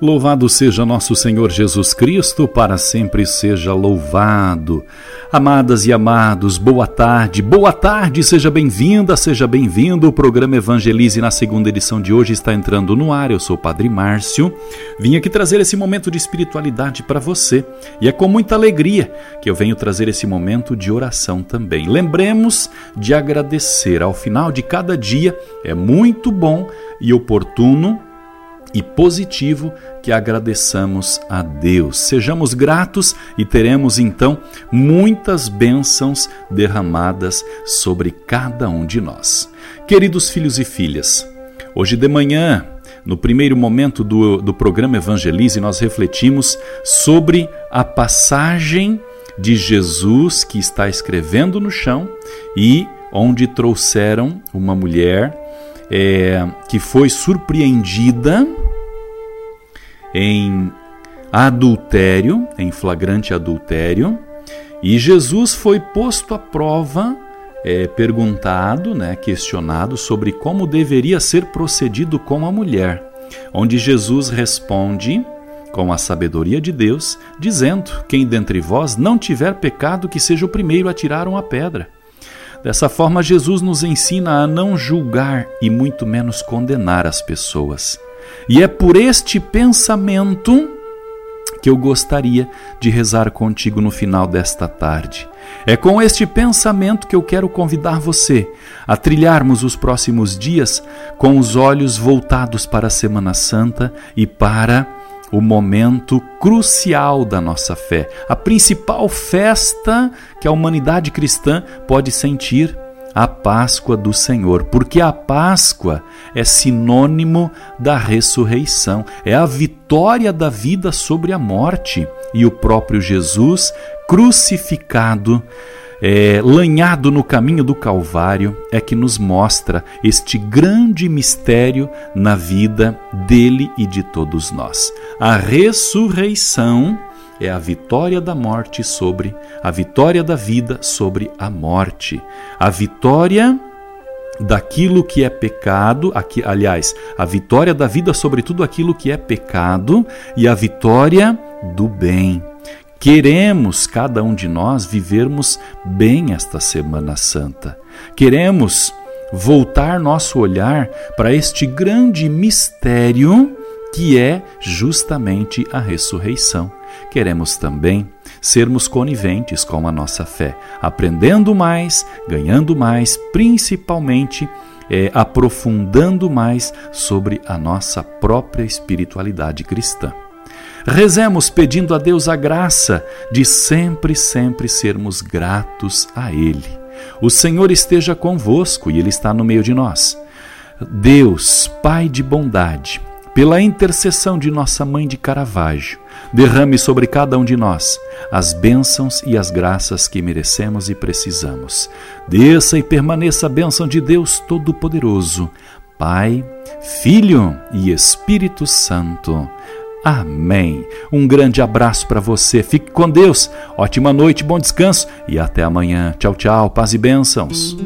Louvado seja nosso Senhor Jesus Cristo, para sempre seja louvado. Amadas e amados, boa tarde, boa tarde, seja bem-vinda, seja bem-vindo. O programa Evangelize na segunda edição de hoje está entrando no ar. Eu sou o Padre Márcio. Vim aqui trazer esse momento de espiritualidade para você e é com muita alegria que eu venho trazer esse momento de oração também. Lembremos de agradecer ao final de cada dia, é muito bom e oportuno e positivo que agradeçamos a Deus. Sejamos gratos e teremos então muitas bênçãos derramadas sobre cada um de nós. Queridos filhos e filhas, hoje de manhã, no primeiro momento do, do programa Evangelize, nós refletimos sobre a passagem de Jesus que está escrevendo no chão e onde trouxeram uma mulher é, que foi surpreendida em adultério, em flagrante adultério, e Jesus foi posto à prova, é, perguntado, né, questionado sobre como deveria ser procedido com a mulher, onde Jesus responde com a sabedoria de Deus, dizendo: Quem dentre vós não tiver pecado, que seja o primeiro a tirar uma pedra. Dessa forma, Jesus nos ensina a não julgar e muito menos condenar as pessoas. E é por este pensamento que eu gostaria de rezar contigo no final desta tarde. É com este pensamento que eu quero convidar você a trilharmos os próximos dias com os olhos voltados para a Semana Santa e para o momento crucial da nossa fé, a principal festa que a humanidade cristã pode sentir, a Páscoa do Senhor, porque a Páscoa é sinônimo da ressurreição, é a vitória da vida sobre a morte e o próprio Jesus crucificado é, lanhado no caminho do Calvário, é que nos mostra este grande mistério na vida dele e de todos nós. A ressurreição é a vitória da morte sobre a vitória da vida sobre a morte. A vitória daquilo que é pecado, aqui, aliás, a vitória da vida sobre tudo aquilo que é pecado e a vitória do bem. Queremos, cada um de nós, vivermos bem esta Semana Santa. Queremos voltar nosso olhar para este grande mistério que é justamente a ressurreição. Queremos também sermos coniventes com a nossa fé, aprendendo mais, ganhando mais, principalmente é, aprofundando mais sobre a nossa própria espiritualidade cristã. Rezemos pedindo a Deus a graça de sempre, sempre sermos gratos a Ele. O Senhor esteja convosco e Ele está no meio de nós. Deus, Pai de bondade, pela intercessão de nossa Mãe de Caravaggio, derrame sobre cada um de nós as bênçãos e as graças que merecemos e precisamos. Desça e permaneça a bênção de Deus Todo-Poderoso, Pai, Filho e Espírito Santo. Amém. Um grande abraço para você. Fique com Deus. Ótima noite, bom descanso e até amanhã. Tchau, tchau. Paz e bênçãos.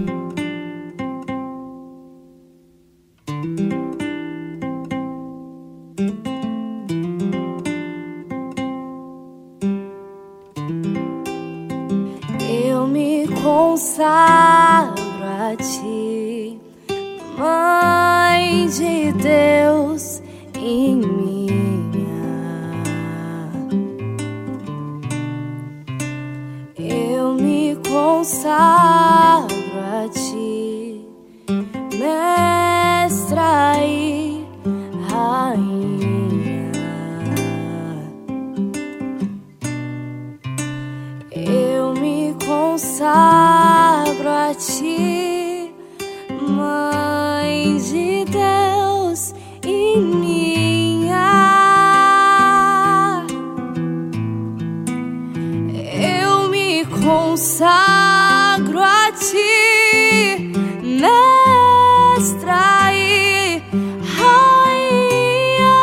Eu me consagro a ti, Mãe de Deus em consagro a ti, mestra e rainha. Eu me consagro a ti, consagro a ti, mestra e rainha.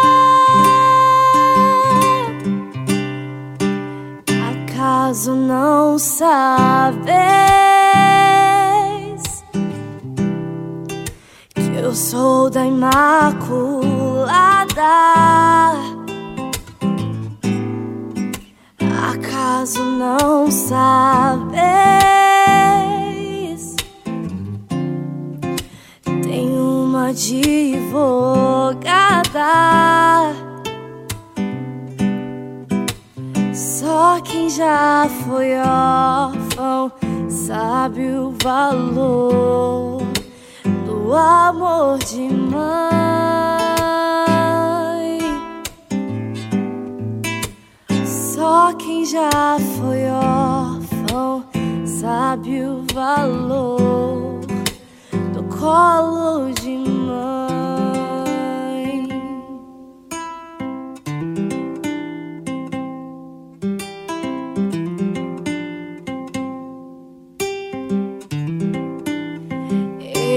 Acaso não sabes que eu sou da Imaculada? Acaso não sabes? Tem uma advogada. Só quem já foi órfão sabe o valor do amor de mãe. Só quem já foi órfão sabe o valor do colo de mãe.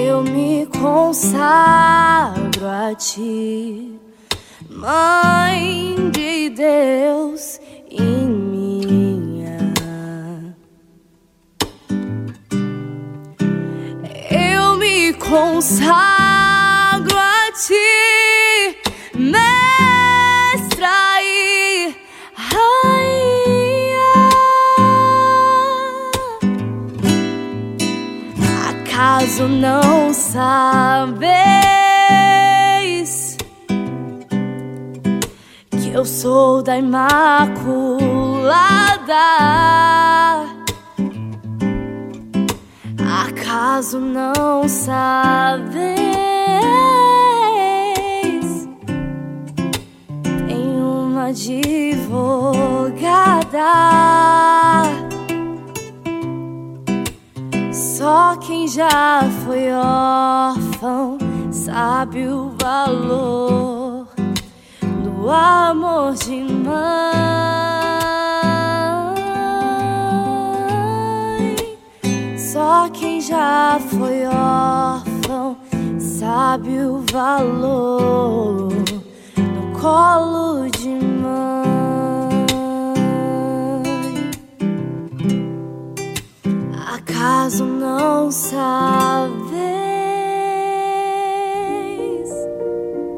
Eu me consagro a ti, Mãe de Deus consagro a ti, mestra e rainha. Acaso não sabes? Eu sou da Imaculada. Acaso não sabes? Tem uma advogada. Só quem já foi órfão sabe o valor o amor de mãe. Quem já foi órfão sabe o valor no colo de mãe. Acaso não sabe?